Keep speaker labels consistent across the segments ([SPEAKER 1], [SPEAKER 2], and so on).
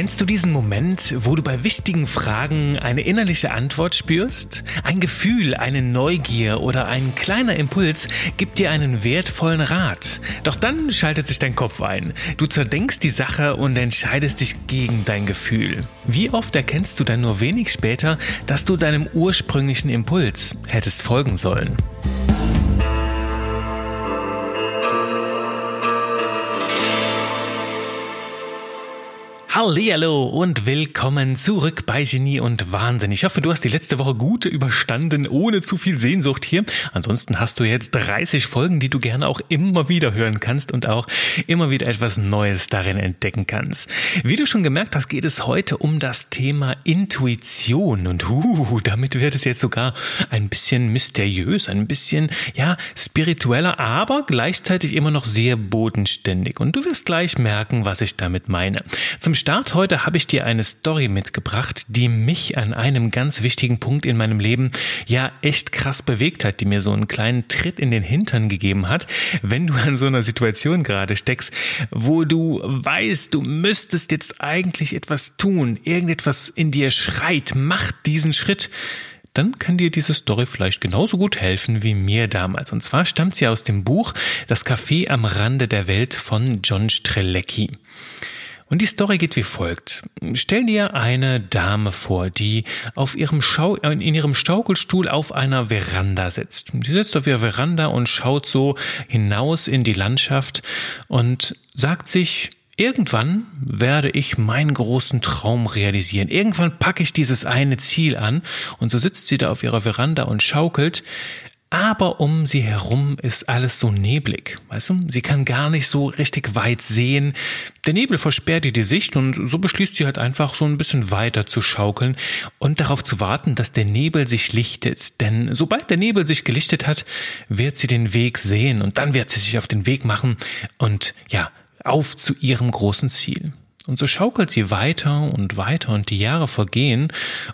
[SPEAKER 1] Kennst du diesen Moment, wo du bei wichtigen Fragen eine innerliche Antwort spürst? Ein Gefühl, eine Neugier oder ein kleiner Impuls gibt dir einen wertvollen Rat. Doch dann schaltet sich dein Kopf ein. Du zerdenkst die Sache und entscheidest dich gegen dein Gefühl. Wie oft erkennst du dann nur wenig später, dass du deinem ursprünglichen Impuls hättest folgen sollen? Hallo und willkommen zurück bei Genie und Wahnsinn. Ich hoffe, du hast die letzte Woche gut überstanden, ohne zu viel Sehnsucht hier. Ansonsten hast du jetzt 30 Folgen, die du gerne auch immer wieder hören kannst und auch immer wieder etwas Neues darin entdecken kannst. Wie du schon gemerkt hast, geht es heute um das Thema Intuition und uh, damit wird es jetzt sogar ein bisschen mysteriös, ein bisschen, ja, spiritueller, aber gleichzeitig immer noch sehr bodenständig. Und du wirst gleich merken, was ich damit meine. Zum Start heute habe ich dir eine Story mitgebracht, die mich an einem ganz wichtigen Punkt in meinem Leben ja echt krass bewegt hat, die mir so einen kleinen Tritt in den Hintern gegeben hat, wenn du an so einer Situation gerade steckst, wo du weißt, du müsstest jetzt eigentlich etwas tun, irgendetwas in dir schreit, mach diesen Schritt dann kann dir diese Story vielleicht genauso gut helfen wie mir damals. Und zwar stammt sie aus dem Buch Das Café am Rande der Welt von John Strelecki. Und die Story geht wie folgt. Stell dir eine Dame vor, die auf ihrem Schau in ihrem Schaukelstuhl auf einer Veranda sitzt. Die sitzt auf ihrer Veranda und schaut so hinaus in die Landschaft und sagt sich, Irgendwann werde ich meinen großen Traum realisieren. Irgendwann packe ich dieses eine Ziel an. Und so sitzt sie da auf ihrer Veranda und schaukelt aber um sie herum ist alles so neblig. Weißt du, sie kann gar nicht so richtig weit sehen. Der Nebel versperrt ihr die Sicht und so beschließt sie halt einfach so ein bisschen weiter zu schaukeln und darauf zu warten, dass der Nebel sich lichtet. Denn sobald der Nebel sich gelichtet hat, wird sie den Weg sehen und dann wird sie sich auf den Weg machen und ja, auf zu ihrem großen Ziel. Und so schaukelt sie weiter und weiter und die Jahre vergehen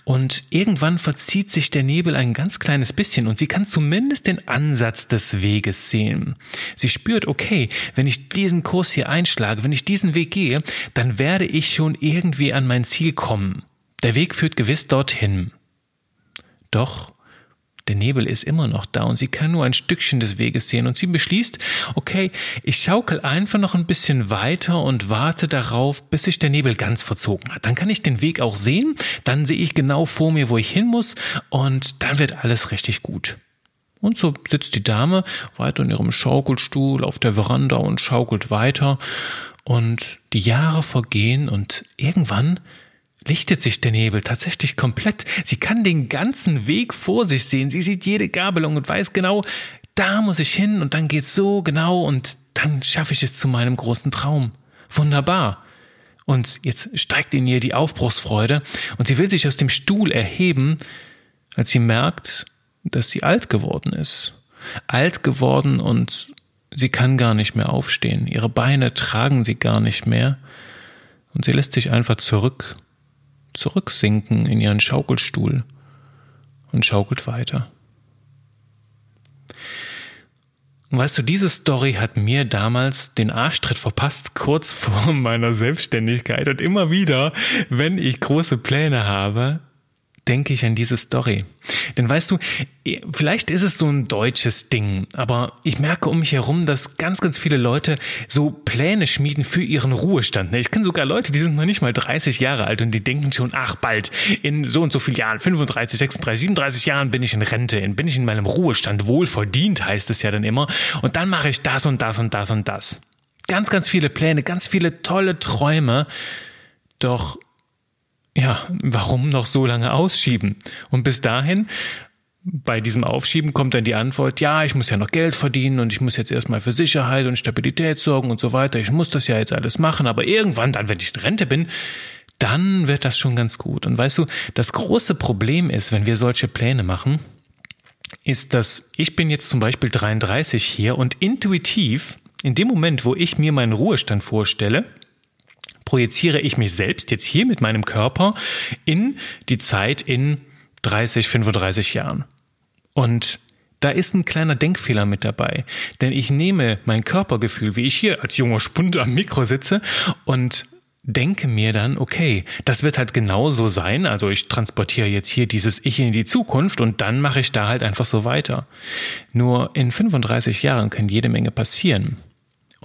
[SPEAKER 1] und irgendwann verzieht sich der Nebel ein ganz kleines bisschen und sie kann zumindest den Ansatz des Weges sehen. Sie spürt, okay, wenn ich diesen Kurs hier einschlage, wenn ich diesen Weg gehe, dann werde ich schon irgendwie an mein Ziel kommen. Der Weg führt gewiss dorthin. Doch der Nebel ist immer noch da und sie kann nur ein Stückchen des Weges sehen und sie beschließt, okay, ich schaukel einfach noch ein bisschen weiter und warte darauf, bis sich der Nebel ganz verzogen hat. Dann kann ich den Weg auch sehen, dann sehe ich genau vor mir, wo ich hin muss und dann wird alles richtig gut. Und so sitzt die Dame weiter in ihrem Schaukelstuhl auf der Veranda und schaukelt weiter und die Jahre vergehen und irgendwann lichtet sich der Nebel tatsächlich komplett. Sie kann den ganzen Weg vor sich sehen. Sie sieht jede Gabelung und weiß genau, da muss ich hin und dann geht's so genau und dann schaffe ich es zu meinem großen Traum. Wunderbar. Und jetzt steigt in ihr die Aufbruchsfreude und sie will sich aus dem Stuhl erheben, als sie merkt, dass sie alt geworden ist. Alt geworden und sie kann gar nicht mehr aufstehen. Ihre Beine tragen sie gar nicht mehr. Und sie lässt sich einfach zurück zurücksinken in ihren Schaukelstuhl und schaukelt weiter. Und weißt du, diese Story hat mir damals den Arschtritt verpasst, kurz vor meiner Selbstständigkeit. Und immer wieder, wenn ich große Pläne habe, denke ich an diese Story. Denn weißt du, vielleicht ist es so ein deutsches Ding, aber ich merke um mich herum, dass ganz, ganz viele Leute so Pläne schmieden für ihren Ruhestand. Ich kenne sogar Leute, die sind noch nicht mal 30 Jahre alt und die denken schon, ach bald, in so und so vielen Jahren, 35, 36, 37 Jahren bin ich in Rente, bin ich in meinem Ruhestand, wohlverdient heißt es ja dann immer, und dann mache ich das und das und das und das. Ganz, ganz viele Pläne, ganz viele tolle Träume, doch ja, warum noch so lange ausschieben? Und bis dahin, bei diesem Aufschieben kommt dann die Antwort, ja, ich muss ja noch Geld verdienen und ich muss jetzt erstmal für Sicherheit und Stabilität sorgen und so weiter. Ich muss das ja jetzt alles machen, aber irgendwann dann, wenn ich in Rente bin, dann wird das schon ganz gut. Und weißt du, das große Problem ist, wenn wir solche Pläne machen, ist, dass ich bin jetzt zum Beispiel 33 hier und intuitiv, in dem Moment, wo ich mir meinen Ruhestand vorstelle, projiziere ich mich selbst jetzt hier mit meinem Körper in die Zeit in 30, 35 Jahren. Und da ist ein kleiner Denkfehler mit dabei, denn ich nehme mein Körpergefühl, wie ich hier als junger Spund am Mikro sitze und denke mir dann, okay, das wird halt genauso sein. Also ich transportiere jetzt hier dieses Ich in die Zukunft und dann mache ich da halt einfach so weiter. Nur in 35 Jahren kann jede Menge passieren.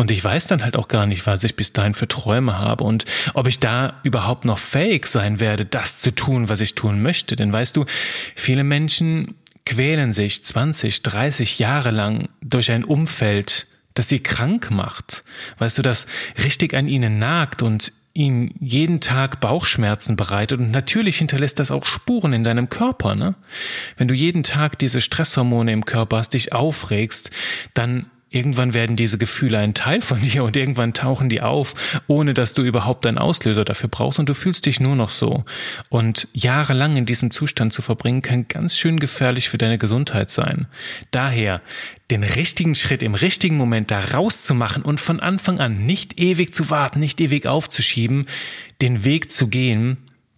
[SPEAKER 1] Und ich weiß dann halt auch gar nicht, was ich bis dahin für Träume habe und ob ich da überhaupt noch fähig sein werde, das zu tun, was ich tun möchte. Denn weißt du, viele Menschen quälen sich 20, 30 Jahre lang durch ein Umfeld, das sie krank macht. Weißt du, das richtig an ihnen nagt und ihnen jeden Tag Bauchschmerzen bereitet und natürlich hinterlässt das auch Spuren in deinem Körper, ne? Wenn du jeden Tag diese Stresshormone im Körper hast, dich aufregst, dann Irgendwann werden diese Gefühle ein Teil von dir und irgendwann tauchen die auf, ohne dass du überhaupt einen Auslöser dafür brauchst und du fühlst dich nur noch so. Und jahrelang in diesem Zustand zu verbringen, kann ganz schön gefährlich für deine Gesundheit sein. Daher den richtigen Schritt im richtigen Moment da rauszumachen und von Anfang an nicht ewig zu warten, nicht ewig aufzuschieben, den Weg zu gehen,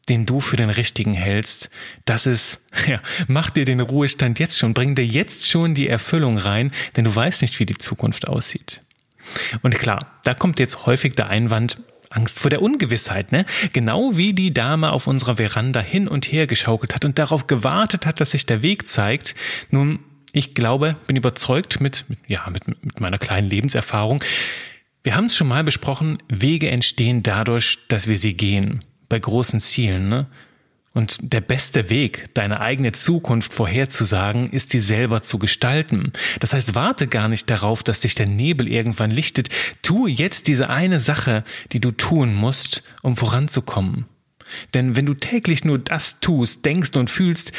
[SPEAKER 1] den du für den richtigen hältst, das ist, ja, mach dir den Ruhestand jetzt schon, bring dir jetzt schon die Erfüllung rein, denn du weißt nicht, wie die Zukunft aussieht. Und klar, da kommt jetzt häufig der Einwand, Angst vor der Ungewissheit, ne? Genau wie die Dame auf unserer Veranda hin und her geschaukelt hat und darauf gewartet hat, dass sich der Weg zeigt. Nun, ich glaube, bin überzeugt mit, mit ja, mit, mit meiner kleinen Lebenserfahrung. Wir haben es schon mal besprochen, Wege entstehen dadurch, dass wir sie gehen bei großen Zielen. Ne? Und der beste Weg, deine eigene Zukunft vorherzusagen, ist die selber zu gestalten. Das heißt, warte gar nicht darauf, dass sich der Nebel irgendwann lichtet. Tue jetzt diese eine Sache, die du tun musst, um voranzukommen. Denn wenn du täglich nur das tust, denkst und fühlst,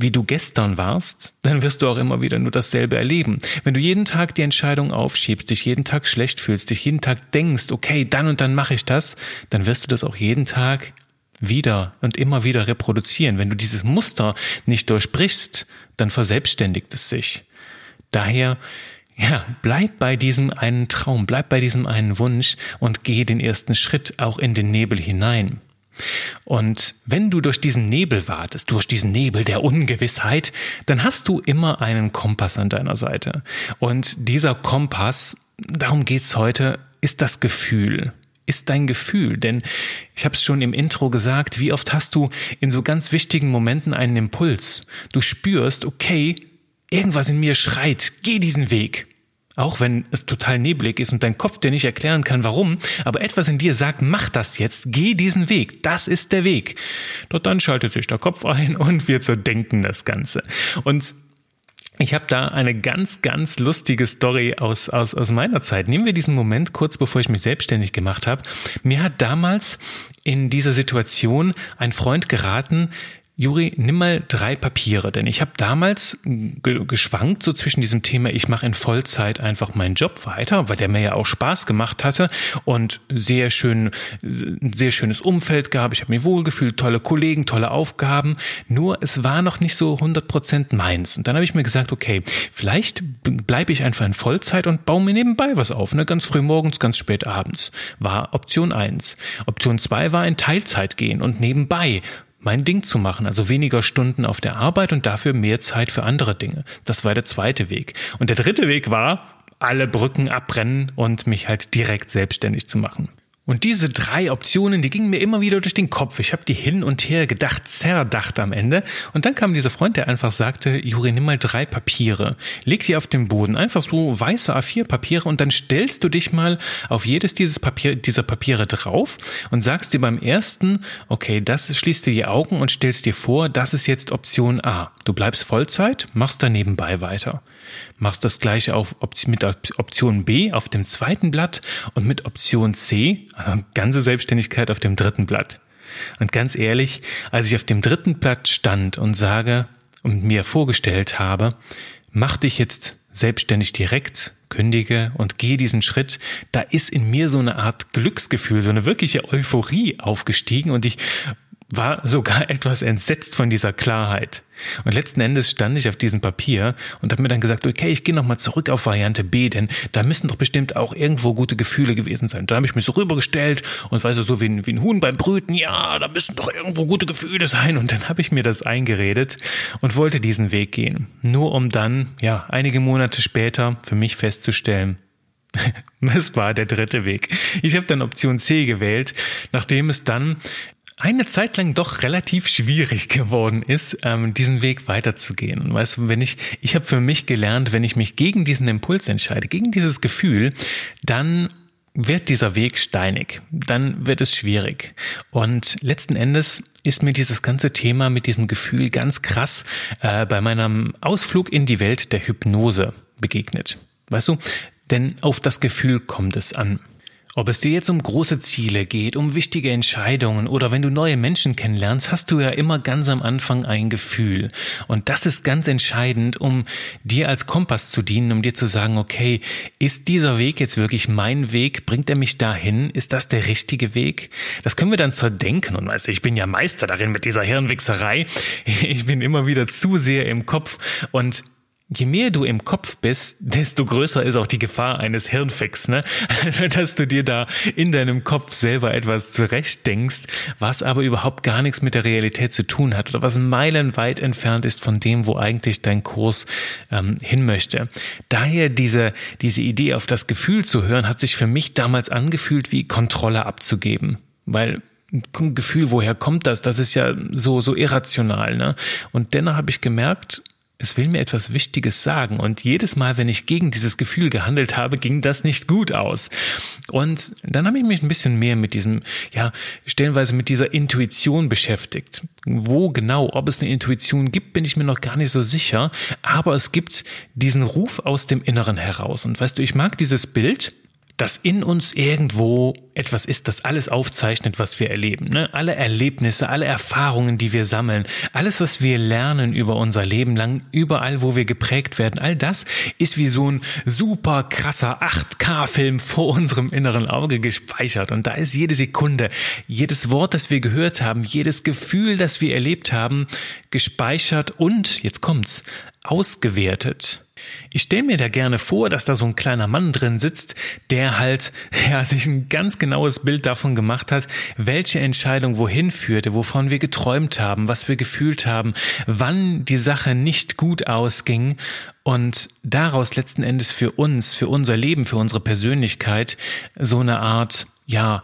[SPEAKER 1] wie du gestern warst, dann wirst du auch immer wieder nur dasselbe erleben. Wenn du jeden Tag die Entscheidung aufschiebst, dich jeden Tag schlecht fühlst, dich jeden Tag denkst, okay, dann und dann mache ich das, dann wirst du das auch jeden Tag wieder und immer wieder reproduzieren. Wenn du dieses Muster nicht durchbrichst, dann verselbstständigt es sich. Daher, ja, bleib bei diesem einen Traum, bleib bei diesem einen Wunsch und geh den ersten Schritt auch in den Nebel hinein. Und wenn du durch diesen Nebel wartest, durch diesen Nebel der Ungewissheit, dann hast du immer einen Kompass an deiner Seite. Und dieser Kompass, darum geht's heute, ist das Gefühl ist dein Gefühl. Denn ich habe es schon im Intro gesagt, wie oft hast du in so ganz wichtigen Momenten einen Impuls? Du spürst, okay, irgendwas in mir schreit, geh diesen Weg. Auch wenn es total neblig ist und dein Kopf dir nicht erklären kann, warum, aber etwas in dir sagt, mach das jetzt, geh diesen Weg, das ist der Weg. Dort dann schaltet sich der Kopf ein und wir zerdenken das Ganze. Und ich habe da eine ganz, ganz lustige Story aus, aus, aus meiner Zeit. Nehmen wir diesen Moment kurz, bevor ich mich selbstständig gemacht habe. Mir hat damals in dieser Situation ein Freund geraten, Juri, nimm mal drei Papiere, denn ich habe damals ge geschwankt so zwischen diesem Thema, ich mache in Vollzeit einfach meinen Job weiter, weil der mir ja auch Spaß gemacht hatte und sehr schön, sehr schönes Umfeld gab. Ich habe mir wohlgefühlt, tolle Kollegen, tolle Aufgaben. Nur es war noch nicht so 100 Prozent meins. Und dann habe ich mir gesagt, okay, vielleicht bleibe ich einfach in Vollzeit und baue mir nebenbei was auf, ne? ganz früh morgens, ganz spät abends. War Option eins. Option zwei war in Teilzeit gehen und nebenbei mein Ding zu machen, also weniger Stunden auf der Arbeit und dafür mehr Zeit für andere Dinge. Das war der zweite Weg. Und der dritte Weg war, alle Brücken abbrennen und mich halt direkt selbstständig zu machen. Und diese drei Optionen, die gingen mir immer wieder durch den Kopf. Ich habe die hin und her gedacht, zerdacht am Ende. Und dann kam dieser Freund, der einfach sagte, Juri, nimm mal drei Papiere, leg die auf den Boden, einfach so weiße A4-Papiere und dann stellst du dich mal auf jedes dieses Papier, dieser Papiere drauf und sagst dir beim ersten, okay, das schließt dir die Augen und stellst dir vor, das ist jetzt Option A. Du bleibst Vollzeit, machst da nebenbei weiter. Machst das gleiche auf, mit Option B auf dem zweiten Blatt und mit Option C, also ganze Selbstständigkeit auf dem dritten Blatt. Und ganz ehrlich, als ich auf dem dritten Blatt stand und sage und mir vorgestellt habe, mach dich jetzt selbstständig direkt, kündige und gehe diesen Schritt, da ist in mir so eine Art Glücksgefühl, so eine wirkliche Euphorie aufgestiegen und ich war sogar etwas entsetzt von dieser Klarheit. Und letzten Endes stand ich auf diesem Papier und habe mir dann gesagt, okay, ich gehe nochmal zurück auf Variante B, denn da müssen doch bestimmt auch irgendwo gute Gefühle gewesen sein. Da habe ich mich so rübergestellt und weißt du, so wie ein, wie ein Huhn beim Brüten, ja, da müssen doch irgendwo gute Gefühle sein. Und dann habe ich mir das eingeredet und wollte diesen Weg gehen. Nur um dann, ja, einige Monate später für mich festzustellen, Es war der dritte Weg. Ich habe dann Option C gewählt, nachdem es dann eine Zeit lang doch relativ schwierig geworden ist, ähm, diesen Weg weiterzugehen. Weißt du, wenn ich, ich habe für mich gelernt, wenn ich mich gegen diesen Impuls entscheide, gegen dieses Gefühl, dann wird dieser Weg steinig, dann wird es schwierig. Und letzten Endes ist mir dieses ganze Thema mit diesem Gefühl ganz krass äh, bei meinem Ausflug in die Welt der Hypnose begegnet. Weißt du, denn auf das Gefühl kommt es an. Ob es dir jetzt um große Ziele geht, um wichtige Entscheidungen oder wenn du neue Menschen kennenlernst, hast du ja immer ganz am Anfang ein Gefühl. Und das ist ganz entscheidend, um dir als Kompass zu dienen, um dir zu sagen, okay, ist dieser Weg jetzt wirklich mein Weg? Bringt er mich dahin? Ist das der richtige Weg? Das können wir dann zerdenken. Und weißt du, ich bin ja Meister darin mit dieser Hirnwichserei. Ich bin immer wieder zu sehr im Kopf und Je mehr du im Kopf bist, desto größer ist auch die Gefahr eines Hirnfix, ne? Dass du dir da in deinem Kopf selber etwas zurechtdenkst, was aber überhaupt gar nichts mit der Realität zu tun hat oder was meilenweit entfernt ist von dem, wo eigentlich dein Kurs ähm, hin möchte. Daher diese, diese Idee auf das Gefühl zu hören, hat sich für mich damals angefühlt, wie Kontrolle abzugeben. Weil Gefühl, woher kommt das? Das ist ja so, so irrational, ne? Und dennoch habe ich gemerkt, es will mir etwas Wichtiges sagen. Und jedes Mal, wenn ich gegen dieses Gefühl gehandelt habe, ging das nicht gut aus. Und dann habe ich mich ein bisschen mehr mit diesem, ja, stellenweise mit dieser Intuition beschäftigt. Wo genau, ob es eine Intuition gibt, bin ich mir noch gar nicht so sicher. Aber es gibt diesen Ruf aus dem Inneren heraus. Und weißt du, ich mag dieses Bild, dass in uns irgendwo etwas ist, das alles aufzeichnet, was wir erleben. Ne? Alle Erlebnisse, alle Erfahrungen, die wir sammeln, alles, was wir lernen über unser Leben lang, überall, wo wir geprägt werden, all das ist wie so ein super krasser 8K-Film vor unserem inneren Auge gespeichert. Und da ist jede Sekunde, jedes Wort, das wir gehört haben, jedes Gefühl, das wir erlebt haben, gespeichert und, jetzt kommt's, ausgewertet. Ich stelle mir da gerne vor, dass da so ein kleiner Mann drin sitzt, der halt ja, sich ein ganz genaues Bild davon gemacht hat, welche Entscheidung wohin führte, wovon wir geträumt haben, was wir gefühlt haben, wann die Sache nicht gut ausging und daraus letzten Endes für uns, für unser Leben, für unsere Persönlichkeit so eine Art, ja,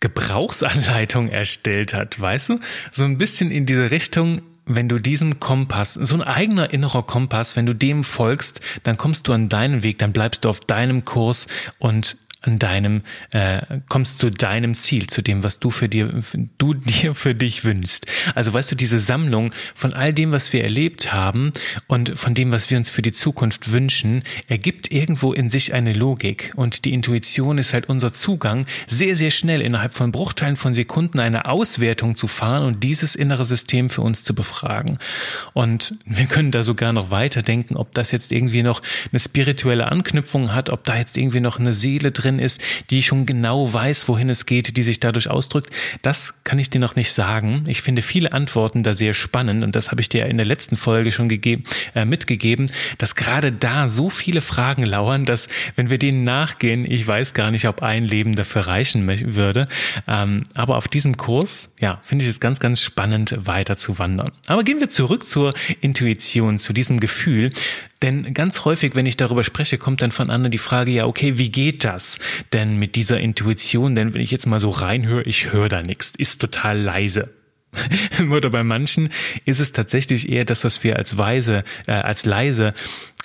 [SPEAKER 1] Gebrauchsanleitung erstellt hat, weißt du? So ein bisschen in diese Richtung, wenn du diesem Kompass, so ein eigener innerer Kompass, wenn du dem folgst, dann kommst du an deinen Weg, dann bleibst du auf deinem Kurs und an deinem, äh, kommst zu deinem Ziel, zu dem, was du für dir, du dir für dich wünschst. Also weißt du, diese Sammlung von all dem, was wir erlebt haben und von dem, was wir uns für die Zukunft wünschen, ergibt irgendwo in sich eine Logik. Und die Intuition ist halt unser Zugang, sehr, sehr schnell innerhalb von Bruchteilen von Sekunden eine Auswertung zu fahren und dieses innere System für uns zu befragen. Und wir können da sogar noch weiterdenken, ob das jetzt irgendwie noch eine spirituelle Anknüpfung hat, ob da jetzt irgendwie noch eine Seele drin drin ist, die schon genau weiß, wohin es geht, die sich dadurch ausdrückt, das kann ich dir noch nicht sagen. Ich finde viele Antworten da sehr spannend und das habe ich dir in der letzten Folge schon gegeben, äh, mitgegeben, dass gerade da so viele Fragen lauern, dass wenn wir denen nachgehen, ich weiß gar nicht, ob ein Leben dafür reichen würde. Ähm, aber auf diesem Kurs, ja, finde ich es ganz, ganz spannend, weiter zu wandern. Aber gehen wir zurück zur Intuition, zu diesem Gefühl. Denn ganz häufig, wenn ich darüber spreche, kommt dann von anderen die Frage, ja, okay, wie geht das denn mit dieser Intuition? Denn wenn ich jetzt mal so reinhöre, ich höre da nichts, ist total leise. Oder bei manchen ist es tatsächlich eher das, was wir als weise, äh, als leise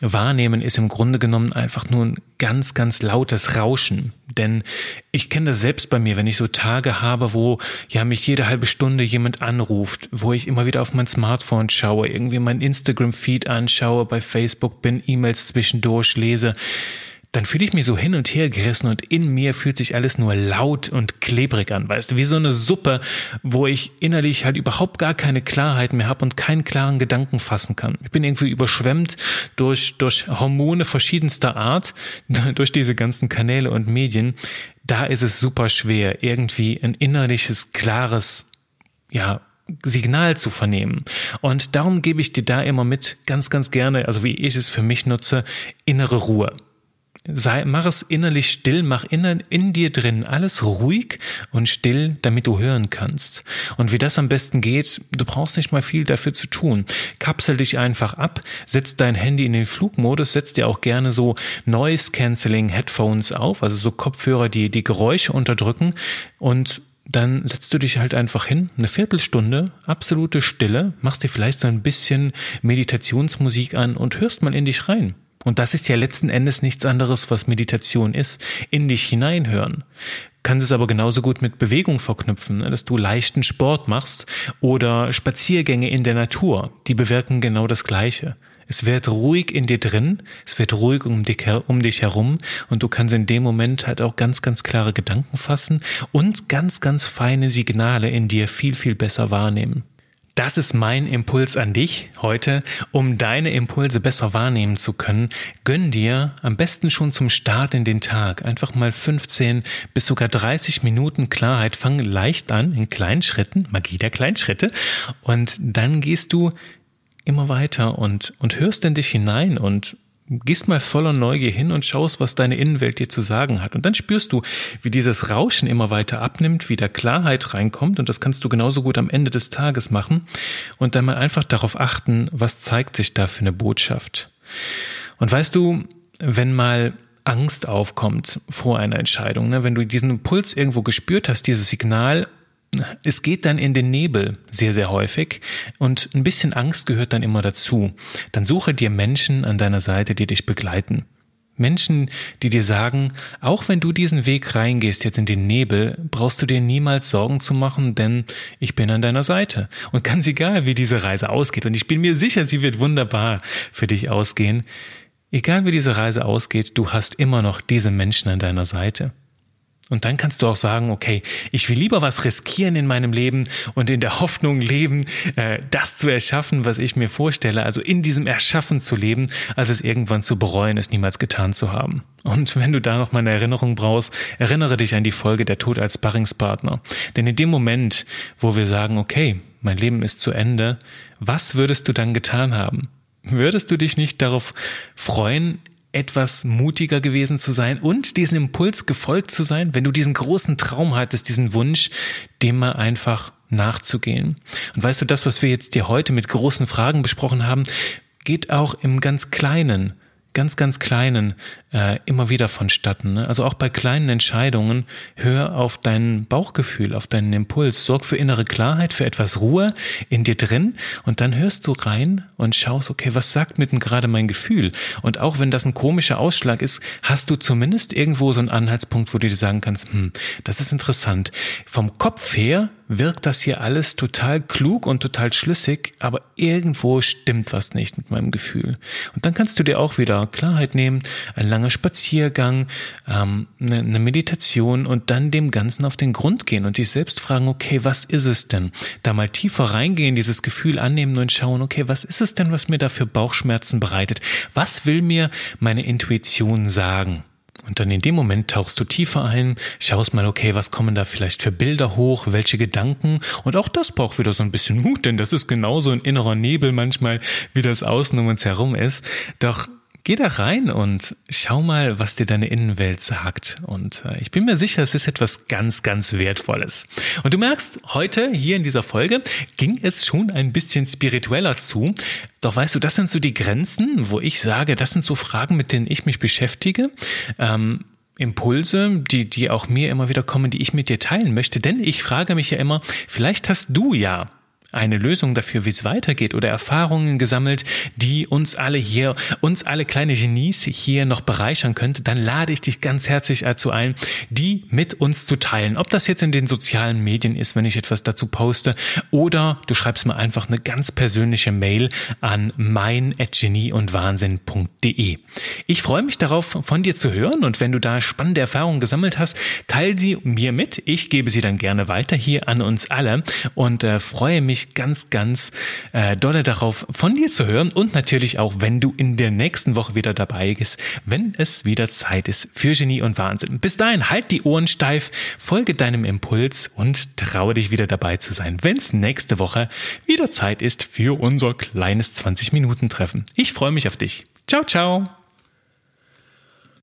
[SPEAKER 1] wahrnehmen, ist im Grunde genommen einfach nur ein ganz, ganz lautes Rauschen. Denn ich kenne das selbst bei mir, wenn ich so Tage habe, wo ja mich jede halbe Stunde jemand anruft, wo ich immer wieder auf mein Smartphone schaue, irgendwie mein Instagram-Feed anschaue, bei Facebook bin, E-Mails zwischendurch lese dann fühle ich mich so hin und her gerissen und in mir fühlt sich alles nur laut und klebrig an, weißt du, wie so eine Suppe, wo ich innerlich halt überhaupt gar keine Klarheit mehr habe und keinen klaren Gedanken fassen kann. Ich bin irgendwie überschwemmt durch, durch Hormone verschiedenster Art, durch diese ganzen Kanäle und Medien. Da ist es super schwer, irgendwie ein innerliches, klares, ja, Signal zu vernehmen. Und darum gebe ich dir da immer mit ganz, ganz gerne, also wie ich es für mich nutze, innere Ruhe sei, mach es innerlich still, mach in, in dir drin alles ruhig und still, damit du hören kannst. Und wie das am besten geht, du brauchst nicht mal viel dafür zu tun. Kapsel dich einfach ab, setz dein Handy in den Flugmodus, setz dir auch gerne so Noise Cancelling Headphones auf, also so Kopfhörer, die die Geräusche unterdrücken und dann setzt du dich halt einfach hin, eine Viertelstunde, absolute Stille, machst dir vielleicht so ein bisschen Meditationsmusik an und hörst mal in dich rein. Und das ist ja letzten Endes nichts anderes, was Meditation ist. In dich hineinhören. Kannst es aber genauso gut mit Bewegung verknüpfen, ne, dass du leichten Sport machst oder Spaziergänge in der Natur. Die bewirken genau das Gleiche. Es wird ruhig in dir drin, es wird ruhig um dich, um dich herum und du kannst in dem Moment halt auch ganz, ganz klare Gedanken fassen und ganz, ganz feine Signale in dir viel, viel besser wahrnehmen. Das ist mein Impuls an dich heute, um deine Impulse besser wahrnehmen zu können. Gönn dir am besten schon zum Start in den Tag einfach mal 15 bis sogar 30 Minuten Klarheit. Fang leicht an in kleinen Schritten, Magie der kleinen Schritte. Und dann gehst du immer weiter und, und hörst in dich hinein und gehst mal voller Neugier hin und schaust, was deine Innenwelt dir zu sagen hat. Und dann spürst du, wie dieses Rauschen immer weiter abnimmt, wie da Klarheit reinkommt. Und das kannst du genauso gut am Ende des Tages machen. Und dann mal einfach darauf achten, was zeigt sich da für eine Botschaft. Und weißt du, wenn mal Angst aufkommt vor einer Entscheidung, ne, wenn du diesen Impuls irgendwo gespürt hast, dieses Signal, es geht dann in den Nebel sehr, sehr häufig und ein bisschen Angst gehört dann immer dazu. Dann suche dir Menschen an deiner Seite, die dich begleiten. Menschen, die dir sagen, auch wenn du diesen Weg reingehst jetzt in den Nebel, brauchst du dir niemals Sorgen zu machen, denn ich bin an deiner Seite. Und ganz egal, wie diese Reise ausgeht, und ich bin mir sicher, sie wird wunderbar für dich ausgehen, egal wie diese Reise ausgeht, du hast immer noch diese Menschen an deiner Seite. Und dann kannst du auch sagen, okay, ich will lieber was riskieren in meinem Leben und in der Hoffnung leben, äh, das zu erschaffen, was ich mir vorstelle, also in diesem Erschaffen zu leben, als es irgendwann zu bereuen, es niemals getan zu haben. Und wenn du da noch mal eine Erinnerung brauchst, erinnere dich an die Folge der Tod als Sparringspartner. Denn in dem Moment, wo wir sagen, okay, mein Leben ist zu Ende, was würdest du dann getan haben? Würdest du dich nicht darauf freuen, etwas mutiger gewesen zu sein und diesen Impuls gefolgt zu sein, wenn du diesen großen Traum hattest, diesen Wunsch, dem mal einfach nachzugehen. Und weißt du, das, was wir jetzt dir heute mit großen Fragen besprochen haben, geht auch im ganz Kleinen ganz, ganz Kleinen äh, immer wieder vonstatten. Ne? Also auch bei kleinen Entscheidungen, hör auf dein Bauchgefühl, auf deinen Impuls, sorg für innere Klarheit, für etwas Ruhe in dir drin und dann hörst du rein und schaust, okay, was sagt mit denn gerade mein Gefühl? Und auch wenn das ein komischer Ausschlag ist, hast du zumindest irgendwo so einen Anhaltspunkt, wo du dir sagen kannst, hm, das ist interessant. Vom Kopf her wirkt das hier alles total klug und total schlüssig, aber irgendwo stimmt was nicht mit meinem Gefühl. Und dann kannst du dir auch wieder Klarheit nehmen, ein langer Spaziergang, ähm, eine, eine Meditation und dann dem Ganzen auf den Grund gehen und dich selbst fragen, okay, was ist es denn? Da mal tiefer reingehen, dieses Gefühl annehmen und schauen, okay, was ist es denn, was mir da für Bauchschmerzen bereitet? Was will mir meine Intuition sagen? Und dann in dem Moment tauchst du tiefer ein, schaust mal, okay, was kommen da vielleicht für Bilder hoch, welche Gedanken. Und auch das braucht wieder so ein bisschen Mut, denn das ist genauso ein innerer Nebel manchmal, wie das außen um uns herum ist. Doch Geh da rein und schau mal, was dir deine Innenwelt sagt. Und äh, ich bin mir sicher, es ist etwas ganz, ganz Wertvolles. Und du merkst, heute hier in dieser Folge ging es schon ein bisschen spiritueller zu. Doch weißt du, das sind so die Grenzen, wo ich sage, das sind so Fragen, mit denen ich mich beschäftige. Ähm, Impulse, die, die auch mir immer wieder kommen, die ich mit dir teilen möchte. Denn ich frage mich ja immer, vielleicht hast du ja eine Lösung dafür, wie es weitergeht oder Erfahrungen gesammelt, die uns alle hier, uns alle kleine Genies hier noch bereichern könnte, dann lade ich dich ganz herzlich dazu ein, die mit uns zu teilen. Ob das jetzt in den sozialen Medien ist, wenn ich etwas dazu poste, oder du schreibst mir einfach eine ganz persönliche Mail an mein@genieundwahnsinn.de. Ich freue mich darauf, von dir zu hören und wenn du da spannende Erfahrungen gesammelt hast, teile sie mir mit. Ich gebe sie dann gerne weiter hier an uns alle und äh, freue ganz, ganz äh, dolle darauf, von dir zu hören und natürlich auch, wenn du in der nächsten Woche wieder dabei bist, wenn es wieder Zeit ist für Genie und Wahnsinn. Bis dahin, halt die Ohren steif, folge deinem Impuls und traue dich wieder dabei zu sein, wenn es nächste Woche wieder Zeit ist für unser kleines 20-Minuten-Treffen. Ich freue mich auf dich. Ciao, ciao.